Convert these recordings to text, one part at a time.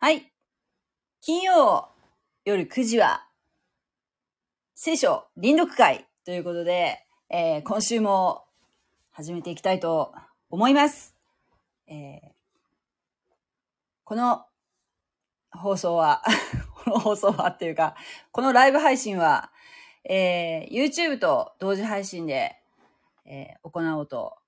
はい。金曜夜9時は、聖書臨読会ということで、えー今週も始めていきたいと思います。えーこの放送は、この放送はっていうか、このライブ配信は、えー YouTube と同時配信で、えー行おうと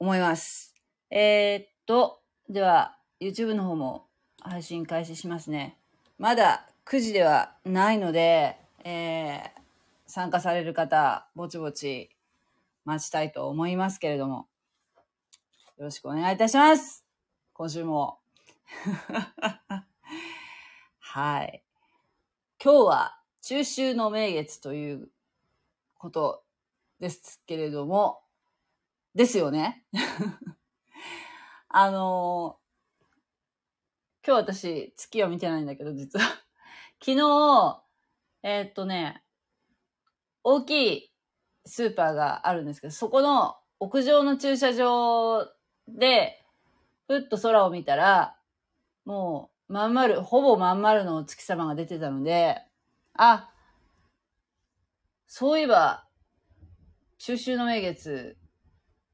思います。えーっと、では、YouTube の方も配信開始しますね。まだ9時ではないので、えー参加される方、ぼちぼち待ちたいと思いますけれども、よろしくお願いいたします。今週も。はい。今日は中秋の名月ということですけれども、ですよね。あの今日私月は見てないんだけど、実は。昨日、えーっとね、大きいスーパーがあるんですけど、そこの屋上の駐車場で、ふっと空を見たら、もう、まん丸、ほぼまん丸のお月様が出てたので、あ、そういえば、中秋の名月、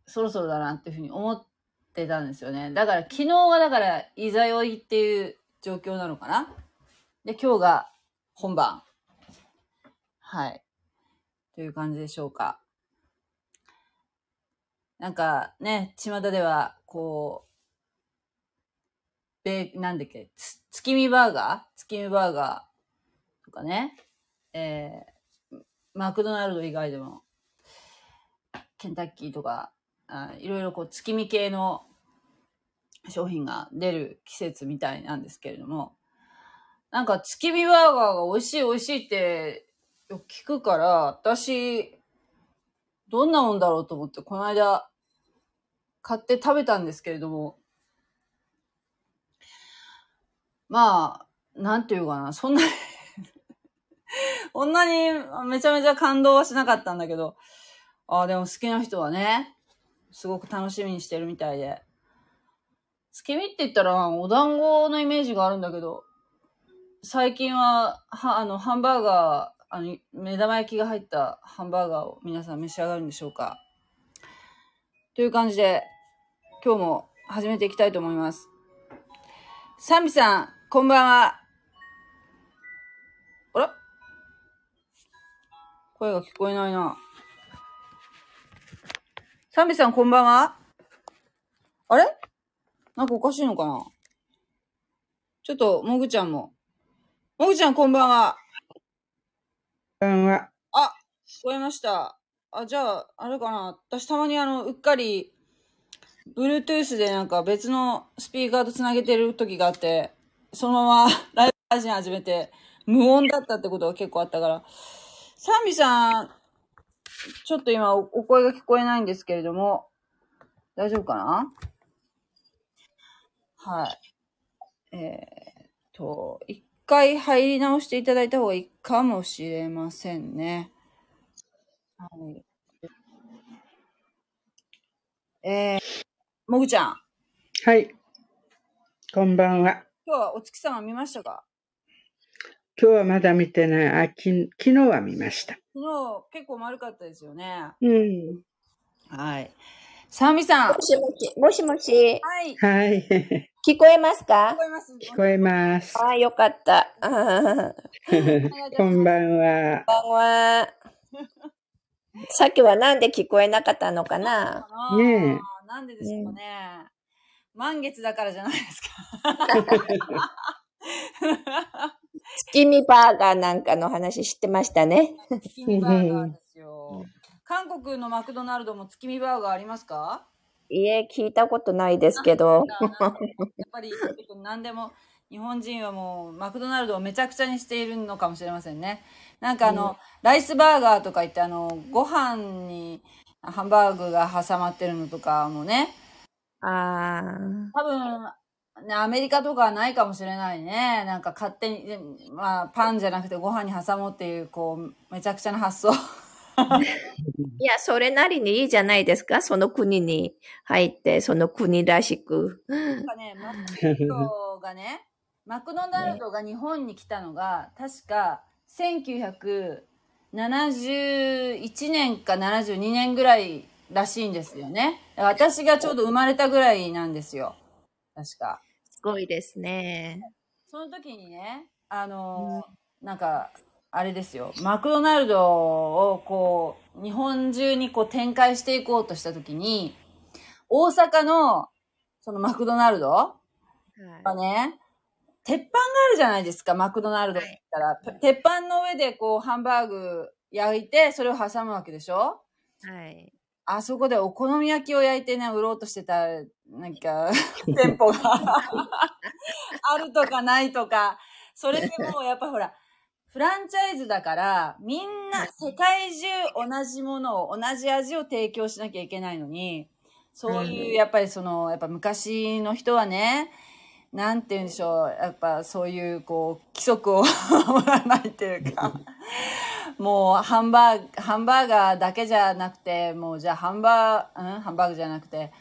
そろそろだなっていうふうに思っってたんですよね。だから昨日はだから、いざ酔いっていう状況なのかな？で、今日が本番。はい。という感じでしょうか。なんかね、巷では、こう、べ、なんだっけ、つ月見バーガー？月見バーガーとかね、えー、マクドナルド以外でも、ケンタッキーとか、あいろいろこう月見系の商品が出る季節みたいなんですけれども、なんか月見バーガーが美味しい美味しいってよく聞くから、私、どんなもんだろうと思って、この間、買って食べたんですけれども、まあ、なんていうかな、そんなに、こんなにめちゃめちゃ感動はしなかったんだけど、ああ、でも好きな人はね、すごく楽しみにしてるみたいで。月見って言ったら、お団子のイメージがあるんだけど、最近は、は、あの、ハンバーガー、あの、目玉焼きが入ったハンバーガーを皆さん召し上がるんでしょうかという感じで、今日も始めていきたいと思います。サンビさん、こんばんは。あら？声が聞こえないな。サンビさん、こんばんは。あれ？なんかおかしいのかな？ちょっと、もぐちゃんも。もぐちゃん、こんばんは。こんばんは。聞こえました。あ、じゃあ、あれかな？私たまにあの、うっかり、Bluetooth でなんか別のスピーカーとつなげてる時があって、そのままライブ配信始めて、無音だったってことが結構あったから。サンビさん、ちょっと今おお声が聞こえないんですけれども、大丈夫かな？はい。えーっと、一回入り直していただいた方がいいかもしれませんね。はい。えー、もぐちゃん、はい。こんばんは。今日はお月様見ましたか？今日はまだ見てない。あ、き昨日は見ました。昨日結構丸かったですよね。うん。はい。サミさん。はもしもし、もしもし、い。はい。聞こえます聞かこえます聞こえます。ああ、よかった。こんばんは。こんばんは。さっきはなんで聞こえなかったのかな？あーねなんでですかね。満月だからじゃないですか。月見バーガーなんかの話知ってましたね。月見バーガーですよ。韓国のマクドナルドも月見バーガーありますか？いえ、聞いたことないですけど。やっぱり何でも日本人はもうマクドナルドをめちゃくちゃにしているのかもしれませんね。なんかあの、ライスバーガーとか言ってあの、ご飯にハンバーグが挟まってるのとかもね、ああ。多分、ね、アメリカとかはないかもしれないね。なんか勝手に、でまあ、パンじゃなくてご飯に挟もうっていう、こう、めちゃくちゃな発想。いや、それなりにいいじゃないですか。その国に入って、その国らしく。なんかね、マットがね、マクドナルドが日本に来たのが、確か1971年か72年ぐらいらしいんですよね。私がちょうど生まれたぐらいなんですよ。確か。すごいですね。その時にね、あのーなんか、あれですよ、マクドナルドをこう、日本中にこう展開していこうとした時に、大阪の、そのマクドナルドははね、鉄板があるじゃないですか、マクドナルドって言ったら。鉄板の上でこう、ハンバーグ焼いて、それを挟むわけでしょ？い。はい。あそこでお好み焼きを焼いてね、売ろうとしてた、なんか、店舗が。あるとかないとか、それでもうやっぱほら、フランチャイズだから、みんな世界中同じものを、同じ味を提供しなきゃいけないのに、そういう、やっぱりその、やっぱ昔の人はね、なんて言うんでしょう、やっぱそういう、こう、規則を守らないっていうか、もうハンバーグ、ハンバーガーだけじゃなくて、もうじゃあハンバー、うん？ハンバーグじゃなくて、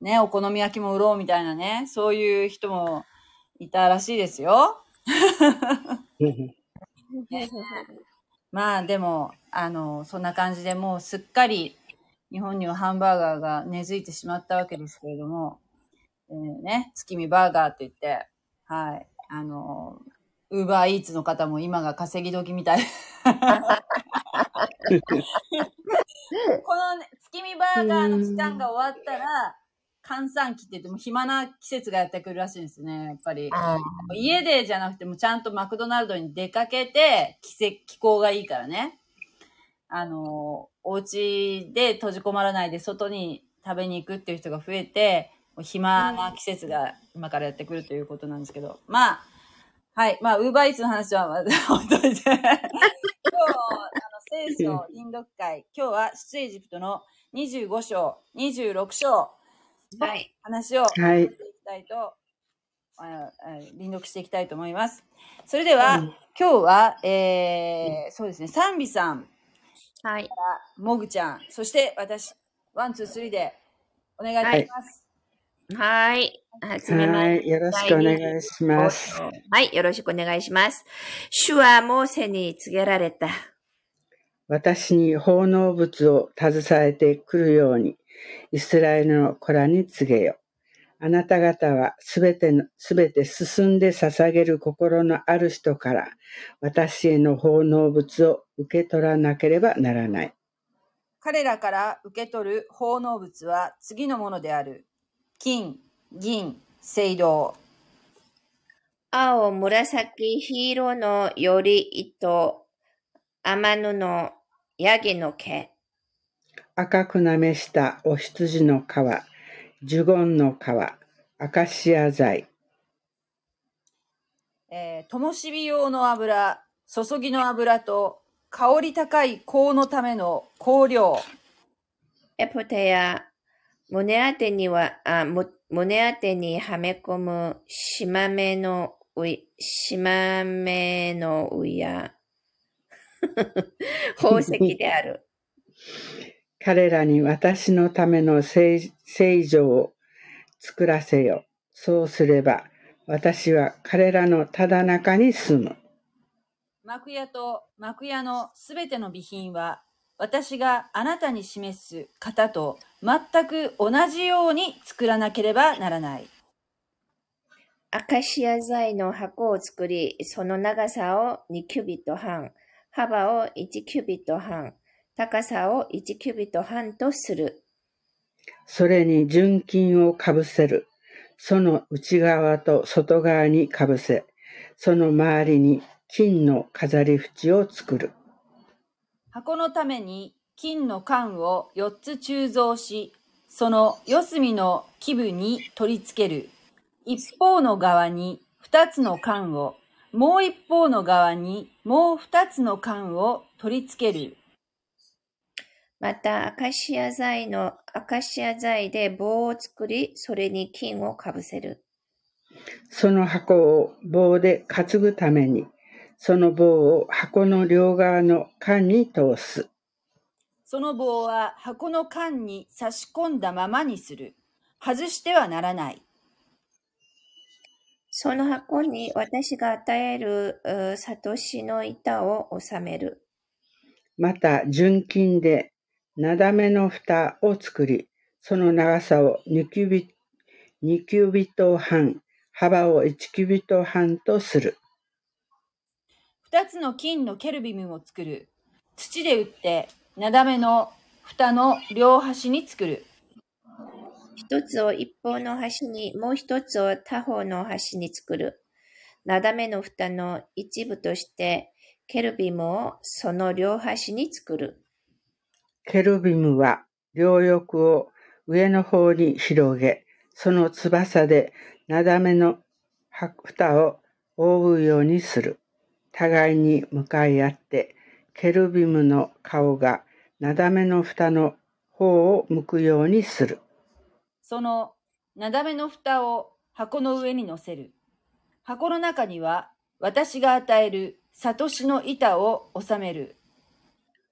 ね、お好み焼きも売ろうみたいなね、そういう人もいたらしいですよ。まあでも、あの、そんな感じでもうすっかり日本にはハンバーガーが根付いてしまったわけですけれども、えーね、月見バーガーって言って、はい、あの、ウーバーイーツの方も今が稼ぎ時みたい。この、ね、月見バーガーの時間が終わったら、閑散期って言っても暇な季節がやってくるらしいんですね、やっぱり。家でじゃなくてもちゃんとマクドナルドに出かけて、季節、気候がいいからね。あの、お家で閉じ込まらないで外に食べに行くっていう人が増えて、暇な季節が今からやってくるということなんですけど。まあ、はい。まあ、ウーバーイーツの話はまだ 置いといて。今日、あの、聖書臨読会、今日は出エジプトの25章、26章、はい。話をはいしていきたいと、ああ輪読していきたいと思います。それでは、うん今日は、えー、そうですね、サンビさん、はい。モグちゃん、そして私、ワン、ツー、スリーでお願いいたします。はい。はじめまして。はい。よろしくお願いします。はい。よろしくお願いします。主はモーセに告げられた。私に奉納物を携えてくるように、イスラエルの子らに告げよ。あなた方はすべての、すべて進んで捧げる心のある人から、私への奉納物を受け取らなければならない。彼らから受け取る奉納物は次のものである。金、銀、青銅。青、紫、黄色のより糸、天布、ヤギの毛、赤くなめしたお羊の皮、ジュゴンの皮、アカシア材、えー、灯火用の油、注ぎの油と、香り高い香のための香料。エプテや胸当てには、あむ胸当てにはめ込むしまめのうい、しまめのうや、宝石である。彼らに私のための聖聖女を作らせよ。そうすれば、私は彼らのただ中に住む。幕屋と幕屋のすべての備品は、私があなたに示す型と全く同じように作らなければならない。アカシア材の箱を作り、その長さを2キュビット半、幅を1キュビット半、高さを1キュビット半とする。それに純金をかぶせる。その内側と外側にかぶせ、その周りに金の飾り縁を作る。箱のために金の管を4つ鋳造し、その四隅の基部に取り付ける。一方の側に2つの管を、もう一方の側にもう2つの管を取り付ける。また、アカシア材の、アカシア材で棒を作り、それに金をかぶせる。その箱を棒で担ぐために、その棒を箱の両側の管に通す。その棒は箱の管に差し込んだままにする。外してはならない。その箱に私が与えるうサトシの板を収める。また、純金で、なだめの蓋を作り、その長さを2キュビ2キュビット半、幅を1キュビット半とする。二つの金のケルビムを作る。土で打って、なだめの蓋の両端に作る。一つを一方の端に、もう一つを他方の端に作る。なだめの蓋の一部として、ケルビムをその両端に作る。ケルビムは両翼を上の方に広げ、その翼でなだめの蓋を覆うようにする。互いに向かい合って、ケルビムの顔がなだめの蓋の方を向くようにする。そのなだめの蓋を箱の上に乗せる。箱の中には私が与えるサトシの板を収める。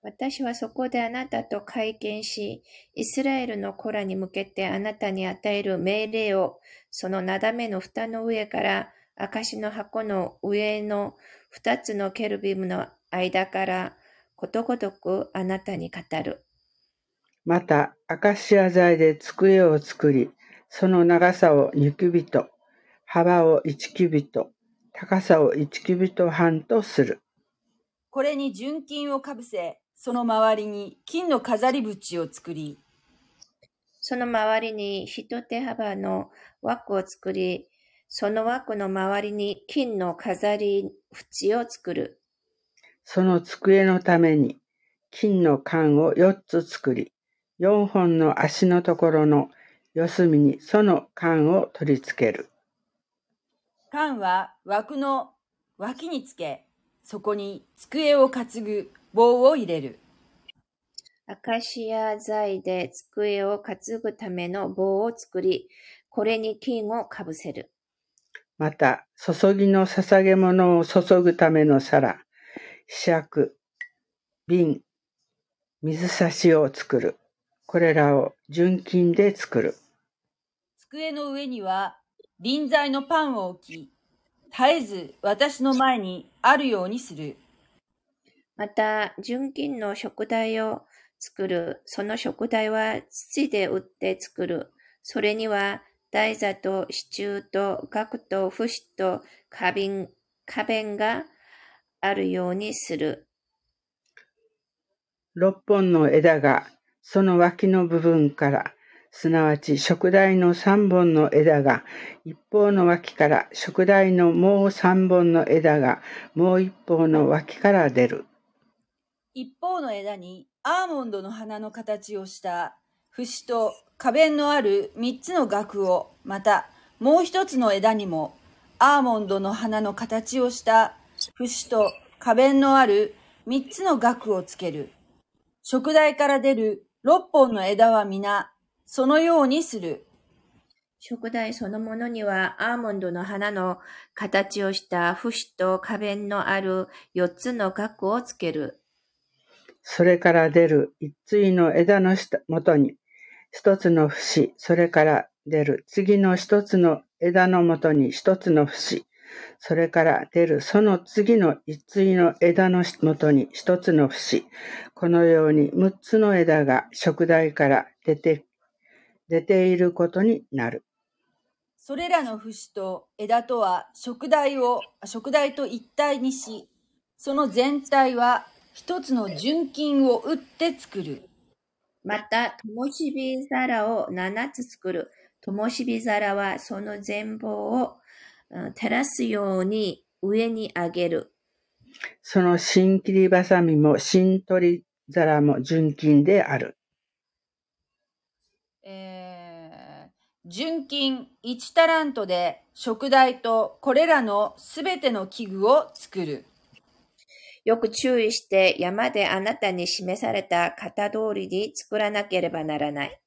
私はそこであなたと会見し、イスラエルの子らに向けてあなたに与える命令を、そのなだめの蓋の上から、証の箱の上の二つのケルビムの間から、ことごとくあなたに語る。また、アカシア材で机を作り、その長さを2キュビット、幅を1キュビット、高さを1キュビット半とする。これに純金をかぶせ、その周りに金の飾り縁を作り、その周りに一手幅の枠を作り、その枠の周りに金の飾り縁を作る。その机のために、金の缶を4つ作り、4本の足のところの四隅にその缶を取り付ける。缶は枠の脇につけ、そこに机を担ぐ棒を入れる。アカシア材で机を担ぐための棒を作り、これに金をかぶせる。また、注ぎの捧げ物を注ぐための皿、柄杓、瓶、水差しを作る。これらを純金で作る。机の上には臨在のパンを置き、絶えず私の前にあるようにする。また、純金の食台を作る。その食台は土で打って作る。それには台座と支柱と額と節と花瓶、花弁があるようにする。六本の枝がその脇の部分から、すなわち食台の三本の枝が一方の脇から、食台のもう三本の枝がもう一方の脇から出る。一方の枝にアーモンドの花の形をした節と花弁のある三つの額を、またもう一つの枝にもアーモンドの花の形をした節と花弁のある三つの額をつける。食台から出る六本の枝は皆、そのようにする。食台そのものにはアーモンドの花の形をした節と花弁のある四つの額をつける。それから出る一対の枝の下元に一つの節、それから出る次の一つの枝の元に一つの節、それから出るその次の一対の枝の元に一つの節、このように六つの枝が食台から出て、出ていることになる。それらの節と枝とは食台を、食台と一体にし、その全体は一つの純金を打って作る。また、灯火皿を七つ作る。灯火皿はその全貌をうん照らすように上に上げる。その新切りばさみも新取り皿も純金である。えー純金1タラントで食台とこれらのすべての器具を作る。よく注意して山であなたに示された型通りに作らなければならない。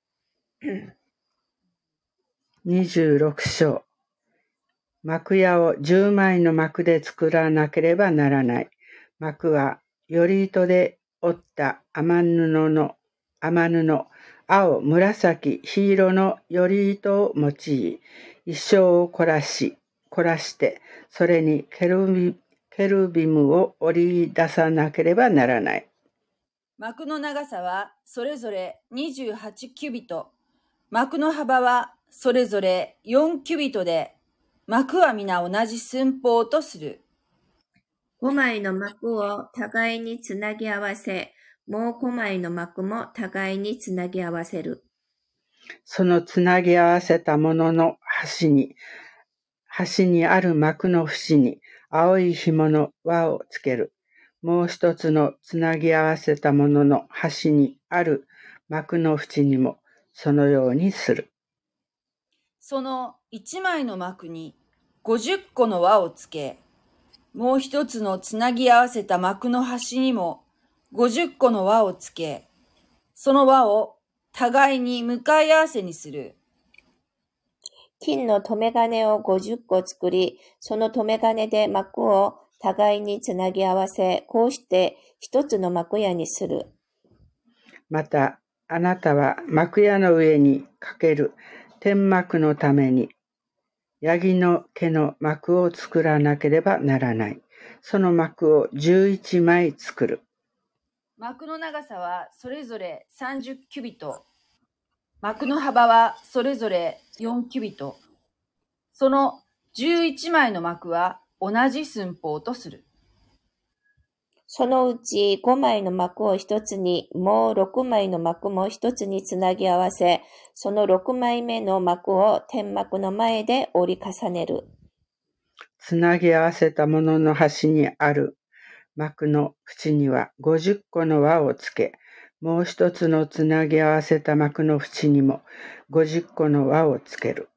26章幕屋を10枚の幕で作らなければならない。幕は、より糸で織った雨布の、雨布、青、紫、黄色のより糸を用い、一生を凝らし、凝らして、それにケルビケルビムを織り出さなければならない。幕の長さはそれぞれ28キュビット。幕の幅はそれぞれ4キュビットで、幕は皆同じ寸法とする。5枚の幕を互いにつなぎ合わせ、もう5枚の幕も互いにつなぎ合わせる。そのつなぎ合わせたものの端に、端にある幕の縁に青い紐の輪をつける。もう一つのつなぎ合わせたものの端にある幕の縁にもそのようにする。その1枚の幕に50個の輪をつけ、もう一つのつなぎ合わせた幕の端にも50個の輪をつけ、その輪を互いに向かい合わせにする。金の留め金を50個作り、その留め金で幕を互いにつなぎ合わせ、こうして一つの幕屋にする。また、あなたは幕屋の上にかける天幕のために、ヤギの毛の幕を作らなければならない。その幕を11枚作る。幕の長さはそれぞれ30キュビット。幕の幅はそれぞれ4キュビット。その11枚の幕は同じ寸法とする。そのうち5枚の幕を一つに、もう6枚の幕も一つにつなぎ合わせ、その6枚目の幕を天幕の前で折り重ねる。つなぎ合わせたものの端にある幕の縁には50個の輪をつけ、もう一つのつなぎ合わせた幕の縁にも50個の輪をつける。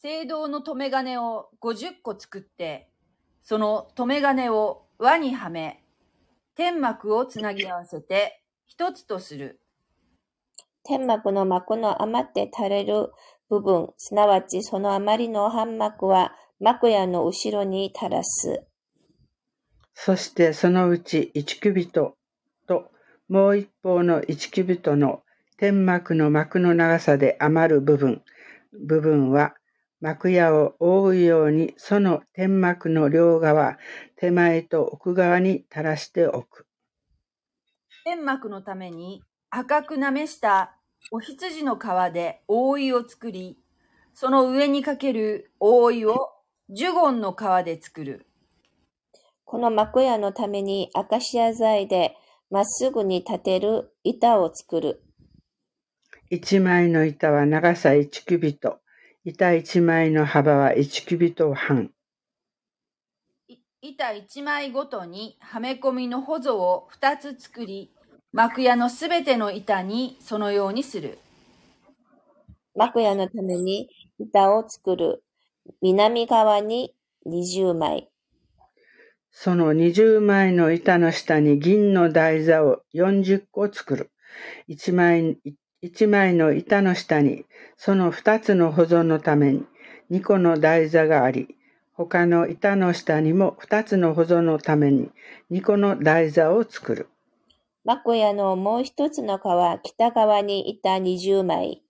聖堂の留め金を50個作って、その留め金を輪にはめ、天幕をつなぎ合わせて一つとする。天幕の幕の余って垂れる部分、すなわちその余りの半幕は幕屋の後ろに垂らす。そしてそのうち1キュビトともう一方の1キュビトの天幕の幕の長さで余る部分、部分は幕屋を覆うようにその天幕の両側、手前と奥側に垂らしておく。天幕のために赤くなめしたお羊の皮で覆いを作り、その上にかける覆いをジュゴンの皮で作る。この幕屋のためにアカシア材でまっすぐに立てる板を作る。一枚の板は長さ1キュビト、板一枚の幅は1キュビト半。い板一枚ごとにはめ込みのほぞを二つ作り、幕屋のすべての板にそのようにする。幕屋のために板を作る。南側に20枚。その20枚の板の下に銀の台座を40個作る。1枚、一枚の板の下にその2つの保存のために2個の台座があり、他の板の下にも2つの保存のために2個の台座を作る。幕屋のもう一つの川、北側に板20枚。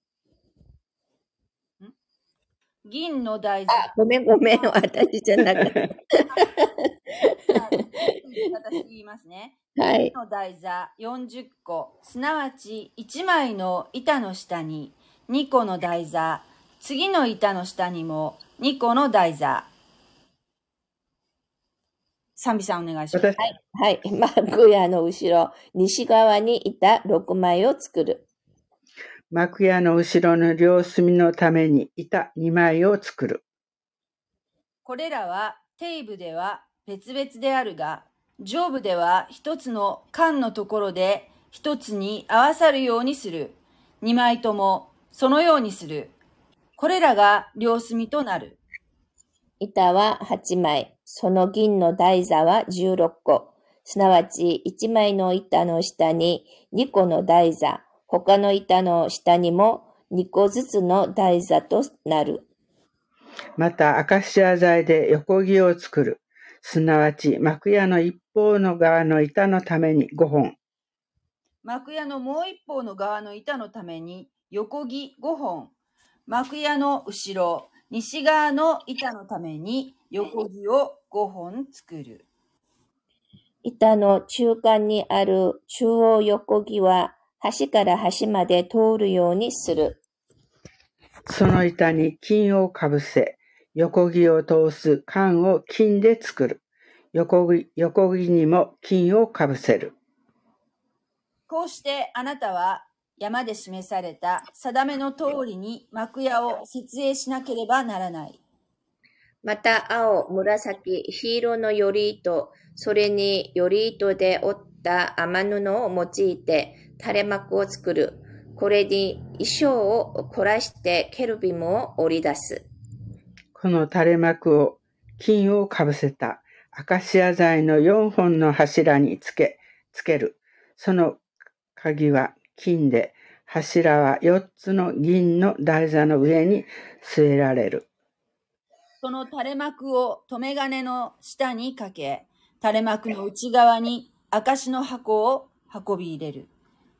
銀の台座。ごめんごめん、私じゃなかった。私言いますね。はい。の台座40個、すなわち1枚の板の下に2個の台座、次の板の下にも2個の台座。賛美さんお願いします。私はい。幕屋の後ろ、西側に板6枚を作る。幕屋の後ろの両隅のために板2枚を作る。これらは底部では別々であるが、上部では一つの間のところで一つに合わさるようにする。二枚ともそのようにする。これらが両隅となる。板は8枚。その銀の台座は16個。すなわち1枚の板の下に2個の台座。他の板の下にも2個ずつの台座となる。また、アカシア材で横木を作る。すなわち、幕屋の一方の側の板のために5本。幕屋のもう一方の側の板のために横木5本。幕屋の後ろ、西側の板のために横木を5本作る。板の中間にある中央横木は端から端まで通るようにする。その板に金をかぶせ、横木を通す管を金で作る。横木横木にも金をかぶせる。こうしてあなたは山で示された定めの通りに幕屋を設営しなければならない。また青、紫、黄色のより糸、それにより糸で織った雨布を用いて垂れ幕を作る。これに衣装を凝らしてケルビムを織り出す。この垂れ幕を金をかぶせたアカシア材の4本の柱につけ、つける。その鍵は金で、柱は4つの銀の台座の上に据えられる。その垂れ幕を留め金の下にかけ、垂れ幕の内側に証の箱を運び入れる。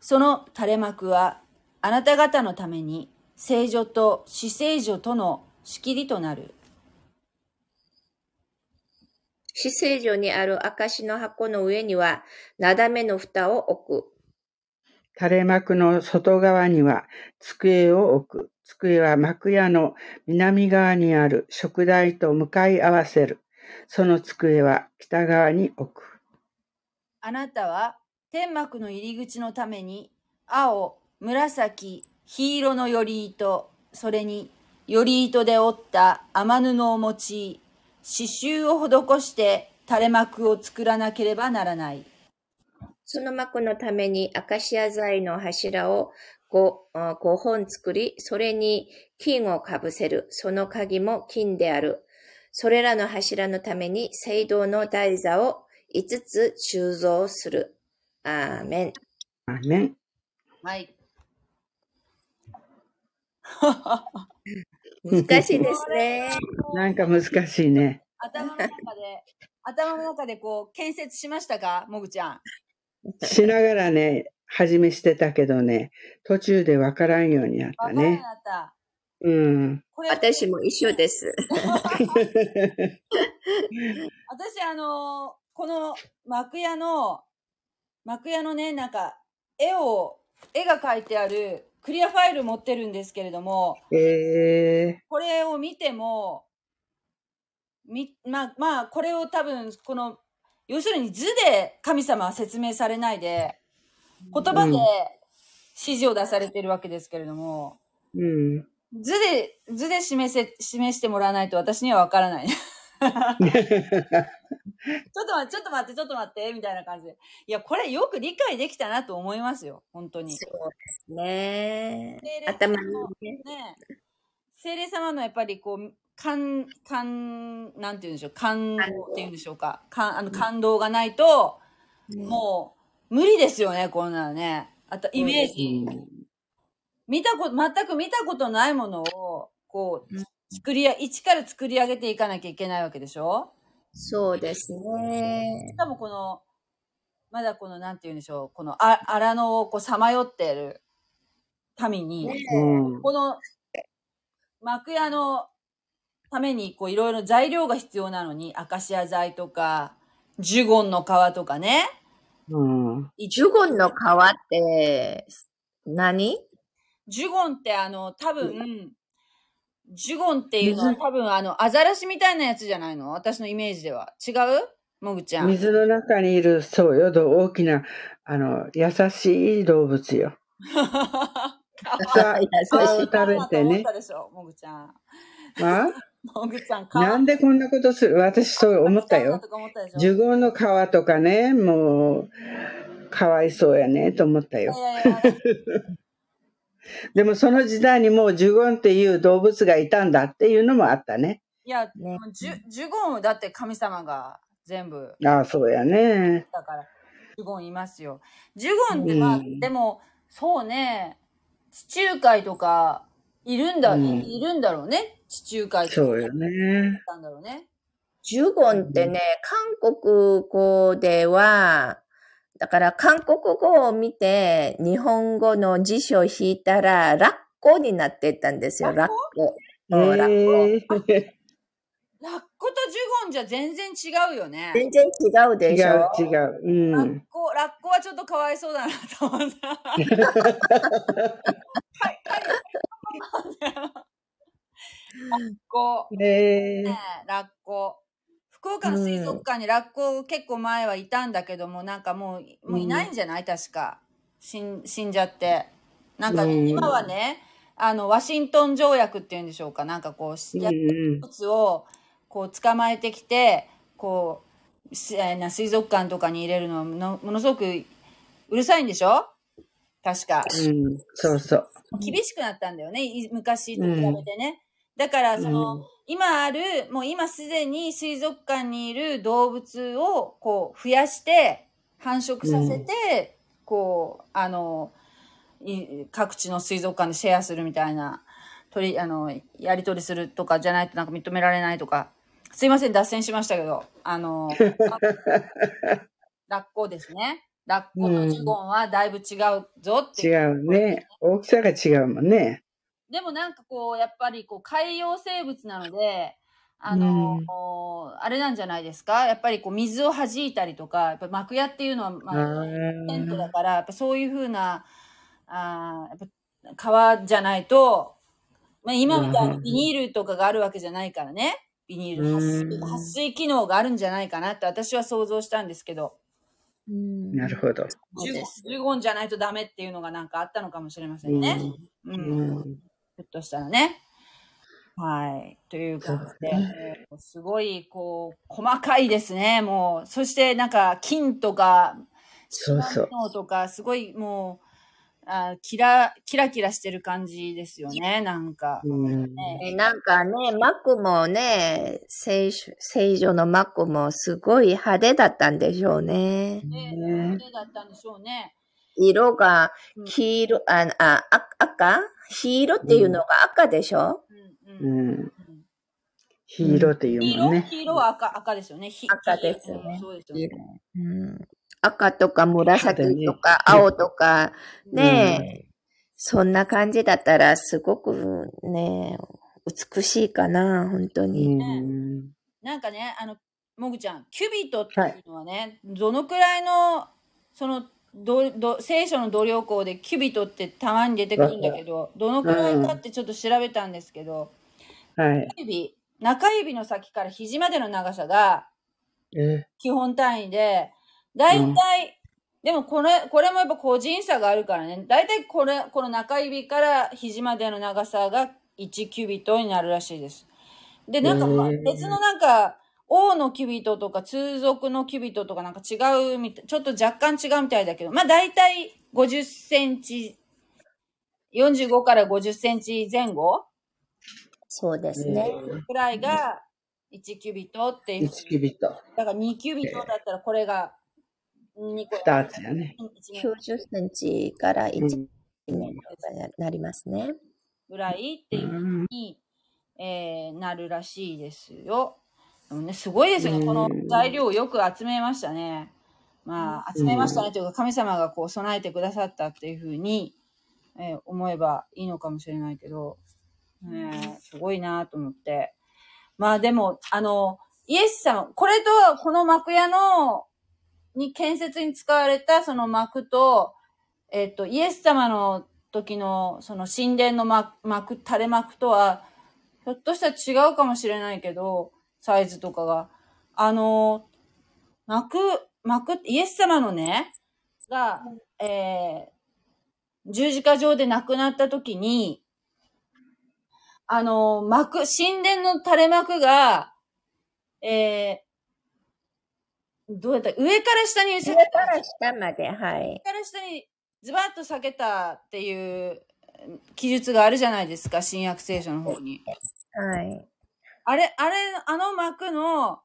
その垂れ幕はあなた方のために聖女と死聖女との仕切りとなる。死聖所にある証の箱の上には、なだめの蓋を置く。垂れ幕の外側には机を置く。机は幕屋の南側にある食台と向かい合わせる。その机は北側に置く。あなたは天幕の入り口のために青、紫、黄色のより糸、それにより糸で織った雨布を用い、刺繍を施して垂れ幕を作らなければならない。その幕のためにアカシア材の柱を 5, 5本作り、それに金をかぶせる。その鍵も金である。それらの柱のために聖堂の台座を5つ鋳造する。アーメン。アーメン。はい。難しいですね。なんか難しいね。頭の中で、頭の中でこう、建設しましたか？もぐちゃん。しながらね、始めしてたけどね、途中でわからんようになっわからなたね。かった。うん。私も一緒です。私あのーこの幕屋の、幕屋のね、なんか、絵を、絵が描いてあるクリアファイル持ってるんですけれども、えこれを見ても、み、まあ、まあ、これを多分、この、要するに図で神様は説明されないで、言葉でうん指示を出されてるわけですけれども、ー、うん。図で、図で示せ、示してもらわないと私にはわからない。ちょっと待って、ちょっと待って、ちょっと待って、みたいな感じで。いや、これよく理解できたなと思いますよ。本当に。そうですね頭にね。ね精霊様のやっぱりこう、感、感、なんて言うんでしょう、感動っていうんでしょうか。感、あの、感動がないと、もう、無理ですよね、こんなのね。あと、イメージ。見たこと、全く見たことないものを、こううん、作りや、一から作り上げていかなきゃいけないわけでしょそうですねし。かもこの、まだこの、なんて言うんでしょう、この、あ、荒野をこう、さまよっている民に、うん。この、幕屋のために、こう、いろいろ材料が必要なのに、アカシア材とか、ジュゴンの皮とかね。うん。ジュゴンの皮って何？ジュゴンってあの、多分、ジュゴンっていうのは多分あの、アザラシみたいなやつじゃないの？私のイメージでは。違う？もぐちゃん。水の中にいる、そうよ、ど大きな、あの、優しい動物よ。さ優しい食べてねもぐちゃん。あ？もぐちゃん、なんでこんなことする？私そう思ったよ。ジュゴンの皮とかね、もう、かわいそうやね、と思ったよいやいやでもその時代にもうジュゴンっていう動物がいたんだっていうのもあったね。いや、ねジュ、ジュゴンだって神様が全部ああ、そうやね。だから、ジュゴンいますよ。ジュゴンってまあ、うんでも、そうね、地中海とか、いるんだ、うんいいるんだろうね。地中海とか。そうよね。たんだろうね。ジュゴンってね、韓国語では、だから韓国語を見て、日本語の辞書を引いたら、ラッコになってたんですよ、ラッコ？ラッコ。え ラッコとジュゴンじゃ全然違うよね。全然違うー、でし違うょ違う。うラッん。コ、ラッコはちょっとかわいそうだなと思った。はい、はい。ラッコ。えーねえラッコ。福岡の水族館にラッコ結構前はいたんだけども、なんかもう、もういないんじゃない？確か。死ん死んじゃって。なんか、うん今はね、あの、ワシントン条約っていうんでしょうか。なんかこう、しやうん物をこう捕まえてきて、こう、水族館とかに入れるののものすごくうるさいんでしょ？確か。うん、そうそう。厳しくなったんだよね。い昔と比べてね。だから、その、うん今ある、もう今すでに水族館にいる動物をこう増やして、繁殖させて、こう、あの、い各地の水族館でシェアするみたいな、取り、あの、やり取りするとかじゃないとなんか認められないとか。すいません、脱線しましたけど、あの、ラッコですね。ラッコとジュゴンはだいぶ違うぞっていう違うね。大きさが違うもんね。でもなんかこう、やっぱりこう、海洋生物なので、あの、あれなんじゃないですか？やっぱりこう、水を弾いたりとか、やっぱ幕屋っていうのは、まあ、あテントだーから、やっぱそういうふうな、あーやっぱ川じゃないと、まあ、今みたいにビニールとかがあるわけじゃないからね。ビニール撥水うん撥水機能があるんじゃないかなって私は想像したんですけど、うんなるほど。そうです。15じゃないとダメっていうのがなんかあったのかもしれませんね。う。うんん。ひょっとしたらね。はい。という感じで、そうもうすごい、こう、細かいですね、もう。そして、なんか、金とか、そうそうとか、すごい、もう、あキラ、キラキラしてる感じですよね、なんか。うん。ねえなんかね、マックもね、聖書聖女のマックもすごい派手だったんでしょうね。ねねねだったんでしょうね。色がうん黄色、あ、あ、あ赤？黄色っていうのが赤でしょ、うんうんうん。うん黄色っていう黄色もんね。黄色は赤、赤ですよね。ひ赤ですよねうんそうですよね。うん、赤とか紫とか青とか、ねえ、そんな感じだったらすごくね、美しいかな、本当うに。ん。なんかね、あの、もぐちゃん、キュビットっていうのはね、どのくらいの、その、どど聖書の度量項でキュビットってたまに出てくるんだけど、どのくらいかってちょっと調べたんですけど、はい。指、中指の先から肘までの長さがえ、基本単位で、だいたい、でもこれ、これもやっぱ個人差があるからね、だいたいこれ、この中指から肘までの長さが1キュビットになるらしいです。で、なんか別のなんか、王のキュビットとか通俗のキュビットとかなんか違うみたい、ちょっと若干違うみたいだけど、まあ大体50センチ、45から50センチ前後そうですね。くらいが1キュビットっていう。1キュビット。だから2キュビットだったらこれが2個。2つやね。1 90センチから1うん年とかになりますね。ぐらいっていうふうに、えーなるらしいですよ。でもね、すごいですよね。うんこの材料をよく集めましたね。まあ、集めましたねというか、神様がこう備えてくださったっていうふうに、えー思えばいいのかもしれないけど、ねえ、すごいなと思って。まあでも、あの、イエス様、これと、この幕屋の、に建設に使われたその幕と、えっ、と、イエス様の時のその神殿の幕、幕垂れ幕とは、ひょっとしたら違うかもしれないけど、サイズとかが。あの、幕、幕、イエス様のね、が、えー、十字架上で亡くなった時に、あの、幕、神殿の垂れ幕が、えー、どうやった？上から下に下上げたから下まで、はい上。から下にズバッと下げたっていう記述があるじゃないですか、新約聖書の方に。はい。あれ、あれ、あの幕の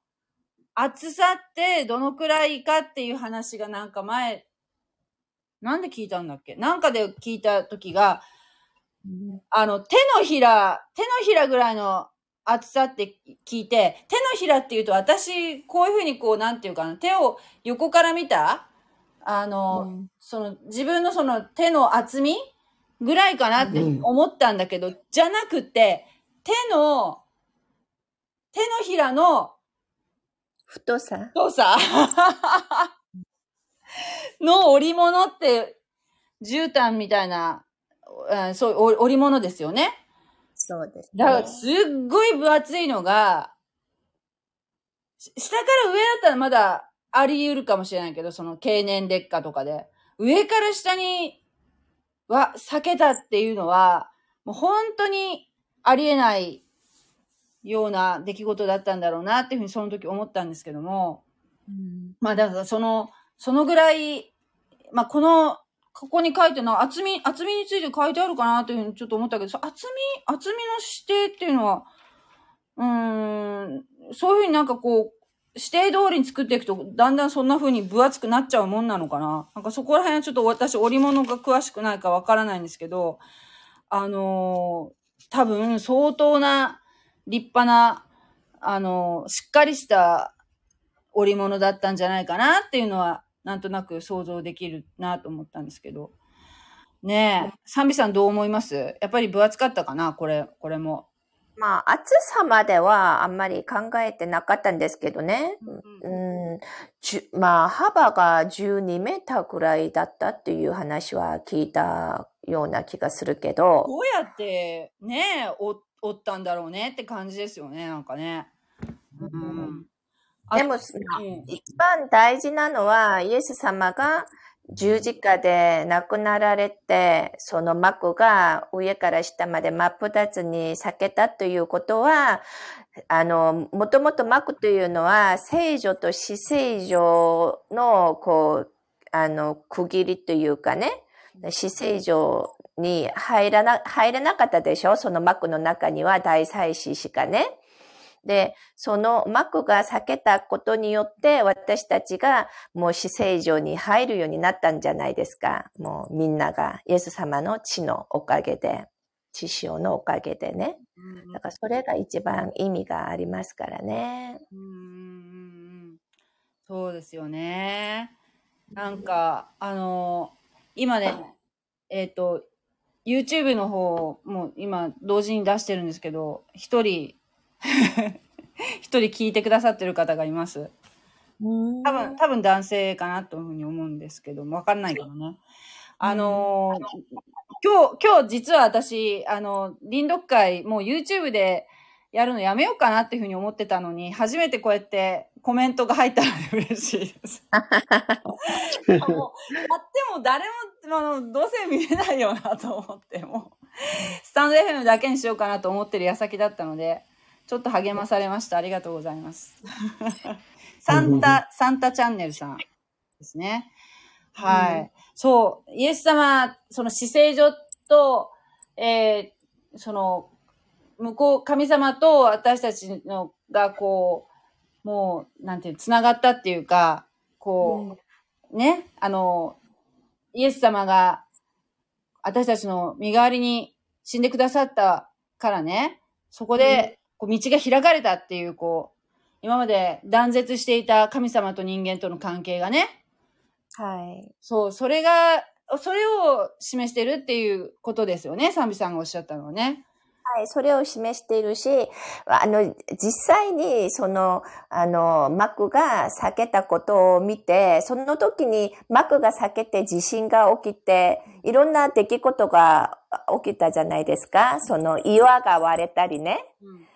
厚さってどのくらいかっていう話がなんか前、なんで聞いたんだっけ？なんかで聞いた時が、あの、手のひら、手のひらぐらいの厚さって聞いて、手のひらっていうと私、こういうふうにこう、なんていうかな、手を横から見たあの、うん。その自分のその手の厚みぐらいかなってうん。思ったんだけど、じゃなくて、手の、手のひらの太さ？太さ？の織物って、絨毯みたいな、うんそう、お織物ですよね。そうです、だから、すっごい分厚いのが、し下から上だったらまだあり得るかもしれないけど、その経年劣化とかで。上から下には避けたっていうのは、もう本当にありえないような出来事だったんだろうなっていうふうにその時思ったんですけども。うんまあだからその、そのぐらい、まあこの、ここに書いてるのは厚み、厚みについて書いてあるかなというふうにちょっと思ったけど、そ厚み、厚みの指定っていうのは、うーん、そういうふうになんかこう、指定通りに作っていくと、だんだんそんな風に分厚くなっちゃうもんなのかななんかそこら辺はちょっと私織物が詳しくないかわからないんですけど、あのー多分相当な立派な、あのーしっかりした織物だったんじゃないかなっていうのは、なんとなく想像できるなと思ったんですけど。ねえ、サンビさんどう思います？やっぱり分厚かったかなこれ、これも。まあ、厚さまではあんまり考えてなかったんですけどね。うん、じゅまあ、幅が12メーターくらいだったっていう話は聞いたような気がするけど、どうやってねえ、お折ったんだろうねって感じですよね、なんかね。うん。あでも、うん一番大事なのは、イエス様が十字架で亡くなられて、その幕が上から下まで真っ二つに裂けたということは、あの、もともと幕というのは、聖女と死聖女の、こう、あの、区切りというかね、死聖女に入らな、入れなかったでしょ？その幕の中には大祭司しかね。で、その幕が裂けたことによって私たちがもう死聖女に入るようになったんじゃないですか。もうみんながイエス様の血のおかげで、血潮のおかげでね。だからそれが一番意味がありますからね。うんそうですよね。なんか、あの今ね、えっ、と、YouTube の方も今同時に出してるんですけど、一人、一人聞いてくださってる方がいます。多分、多分男性かなというふうに思うんですけども、わかんないけどね。あのー今日、今日実は私、あの、臨読会、もう YouTube でやるのやめようかなっていうふうに思ってたのに、初めてこうやってコメントが入ったので嬉しいです。あも誰も、あの、どうせ見れないよなと思って、もう、スタンド FM だけにしようかなと思ってる矢先だったので、ちょっと励まされました。ありがとうございます。サンタ、サンタチャンネルさんですね。はい。うんそう、イエス様、その死聖所と、えーその、向こう、神様と私たちのが、こう、もう、なんていう、繋がったっていうか、こう、ね、あの、イエス様が、私たちの身代わりに死んでくださったからね、そこで、こう、道が開かれたっていう、こう、今まで断絶していた神様と人間との関係がね、はい。そう、それが、それを示してるっていうことですよね、サンビさんがおっしゃったのはね。はい、それを示しているし、あの、実際に、その、あの、幕が裂けたことを見て、その時に幕が裂けて地震が起きて、いろんな出来事が起きたじゃないですか。その岩が割れたりね。うん、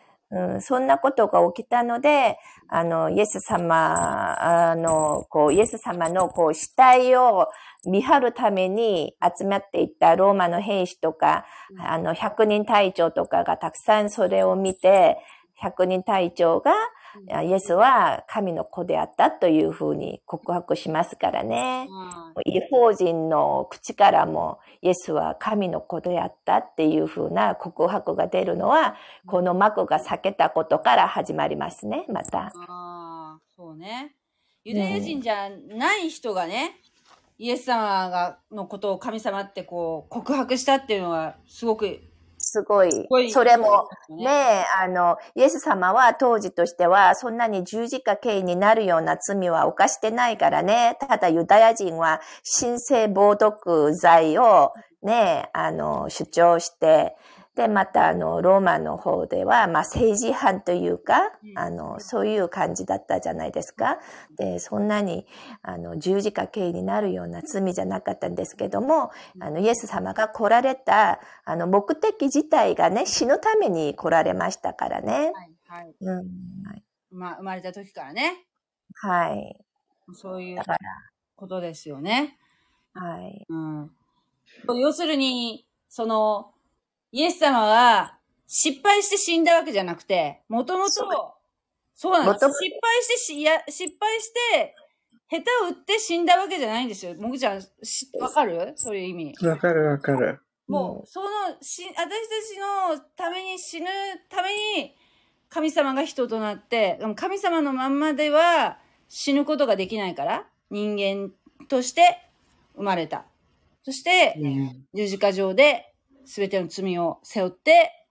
そんなことが起きたので、あの、イエス様、の、こう、イエス様の、こう、死体を見張るために集まっていったローマの兵士とか、あの、百人隊長とかがたくさんそれを見て、百人隊長が、イエスは神の子であったというふうに告白しますからね。違法人の口からもイエスは神の子であったっていうふうな告白が出るのは、この幕が裂けたことから始まりますね、また。ああ、そうね。ユダヤ人じゃない人がね、イエス様が、のことを神様ってこう、告白したっていうのは、すごく、すごい。ごいそれも、ねねえ、あの、イエス様は当時としては、そんなに十字架刑になるような罪は犯してないからね。ただユダヤ人は神聖冒涜罪をね、あの、主張して、で、また、あの、ローマの方では、まあ、政治犯というかう、んあの、そういう感じだったじゃないですか。で、そんなに、あの、十字架刑になるような罪じゃなかったんですけども、あの、イエス様が来られた、あの、目的自体がね、死ぬために来られましたからね。はい。はい。うん。まあ、生まれた時からね。はい。そういうだから、ことですよね。はい。うん。要するに、その、イエス様は失敗して死んだわけじゃなくて、もともとそう、なんです。失敗してし、いや、失敗して、下手を打って死んだわけじゃないんですよ。もぐちゃん、しわかる？そういう意味。わかるわかる。もう、その、し、私たちのために死ぬために、神様が人となって、でも神様のまんまでは死ぬことができないから、人間として生まれた。そして、うん十字架上で全ての罪を背負って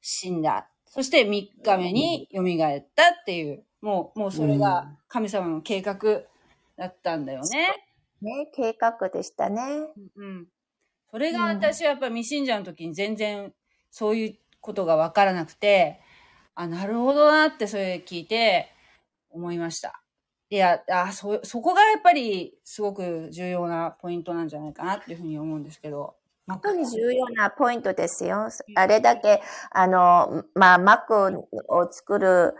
死んだ。そして3日目に蘇ったっていう、もう、もうそれが神様の計画だったんだよね。ね、計画でしたね。うん。それが私はやっぱり未信者の時に全然そういうことがわからなくて、あ、なるほどなってそれ聞いて思いました。いや、あ、そ、そこがやっぱりすごく重要なポイントなんじゃないかなっていうふうに思うんですけど。本本当に重要なポイントですよ。あれだけ、あの、まあ、幕を作る、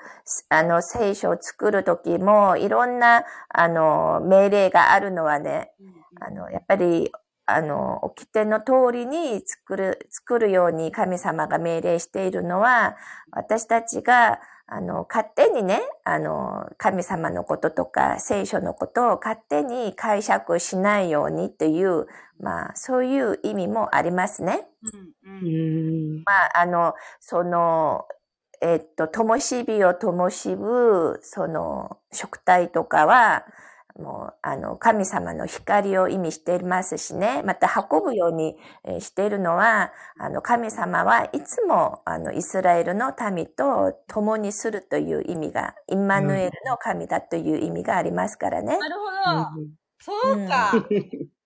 あの、聖書を作るときも、いろんな、あの、命令があるのはね、あの、やっぱり、あの、掟の通りに作る、作るように神様が命令しているのは、私たちが、あの、勝手にね、あの、神様のこととか聖書のことを勝手に解釈しないようにという、まあ、そういう意味もありますね。うんまあ、あの、その、えっと、灯火を灯しぶ、その、食体とかは、もう、あの、神様の光を意味していますしね。また、運ぶようにえーしているのは、あの、神様はいつも、あの、イスラエルの民と共にするという意味が、インマヌエルの神だという意味がありますからね。なるほど。そうか。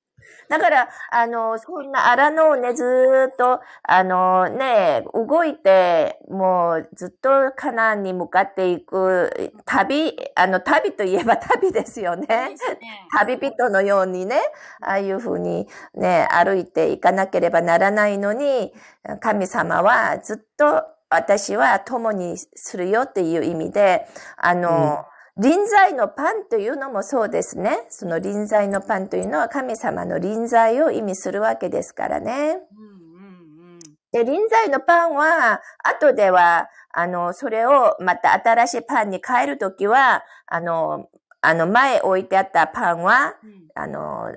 だから、あの、そんな荒野をね、ずーっと、あのね、動いて、もうずっとカナンに向かっていく旅、あの、旅といえば 旅ですよね。旅人のようにね、ああいうふうにね、歩いていかなければならないのに、神様はずっと私は共にするよっていう意味で、あの、臨在のパンというのもそうですね。その臨在のパンというのは神様の臨在を意味するわけですからね。うんうんうん。で、臨在のパンは、後では、あの、それをまた新しいパンに変えるときは、あの、あの、前置いてあったパンは、うんあの、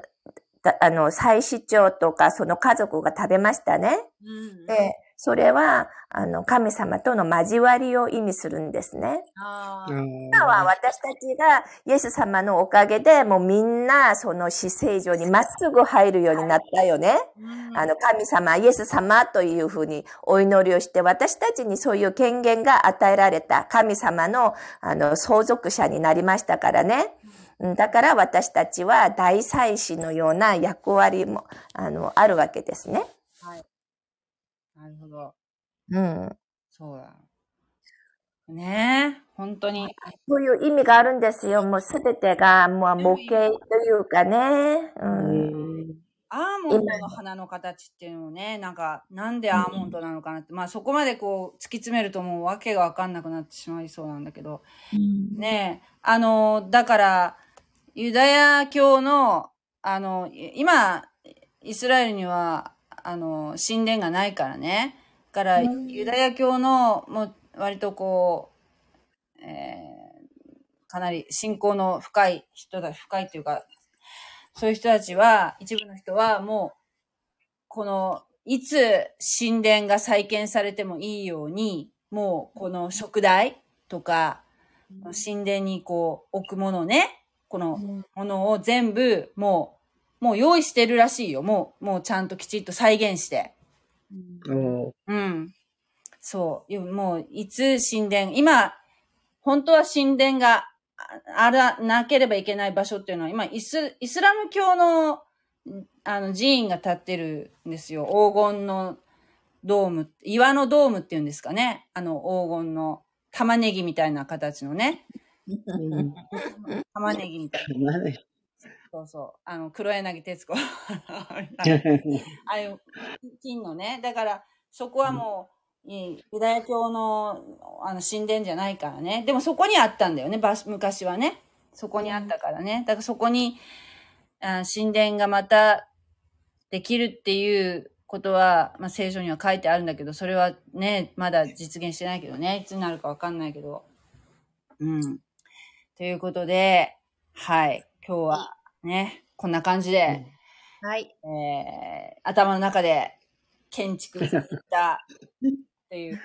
だあの、祭司長とかその家族が食べましたね。うんで、それは、あの、神様との交わりを意味するんですね。今は私たちがイエス様のおかげで、もうみんなその死聖所にまっすぐ入るようになったよね。うんあの、神様、イエス様というふうにお祈りをして、私たちにそういう権限が与えられた神様の、あの、相続者になりましたからね。うんだから私たちは大祭司のような役割も、あの、あるわけですね。はい。なるほど。うん。そうだ。ねえ、本当に。そういう意味があるんですよ。もうすべてが、もう模型というかね。う。うんんアーモンドの花の形っていうのもね、なんか、なんでアーモンドなのかなって、まあそこまでこう突き詰めるともう訳がわかんなくなってしまいそうなんだけど、ねえ、あの、だから、ユダヤ教の、あの、い今、イスラエルには、あの、神殿がないからね。だから、うん。ユダヤ教の、もう、割とこう、えーかなり信仰の深い人だ、深いっていうか、そういう人たちは、一部の人はもう、この、いつ神殿が再建されてもいいように、もうこの食台とか、神殿にこう置くものね、このものを全部もう、もう用意してるらしいよ。もう、もうちゃんときちっと再現して。おうん。そう。もう、いつ神殿、今、本当は神殿がああら、なければいけない場所っていうのは、今、イス、イスラム教の、あの、寺院が建ってるんですよ。黄金のドーム、岩のドームっていうんですかね。あの黄金の玉ねぎみたいな形のね。うん玉ねぎみたいな。そうそう。あの、黒柳徹子。ああいう金のね。だから、そこはもう、ユダヤ教のあの神殿じゃないからね。でもそこにあったんだよね。ば昔はね。そこにあったからね。だからそこに、あ神殿がまたできるっていうことは、まあ、聖書には書いてあるんだけど、それはね、まだ実現してないけどね。いつになるかわかんないけど。うん。ということで、はい。今日はね、こんな感じで、はい。えー頭の中で建築していった っていう、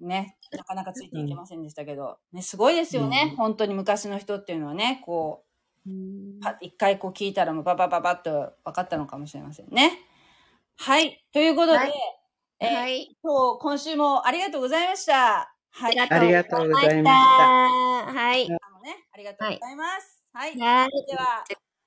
ね、なかなかついていけませんでしたけど、ね、すごいですよね、うん本当に昔の人っていうのはね、こう、一回こう聞いたらもうババババッと分かったのかもしれませんね。はい。ということで、はいえーはい。今日、今週もありがとうございました。はい。あありがとうございました。はい。あのね、ありがとうございます。はい。はい。では、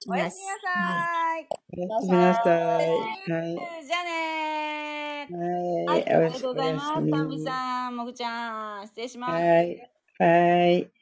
おやすみなさい。おやすみなさい。はい。じゃあねー。は。はいい、ありがとうございます。タンビさん、もぐちゃん、失礼します。はい。はい。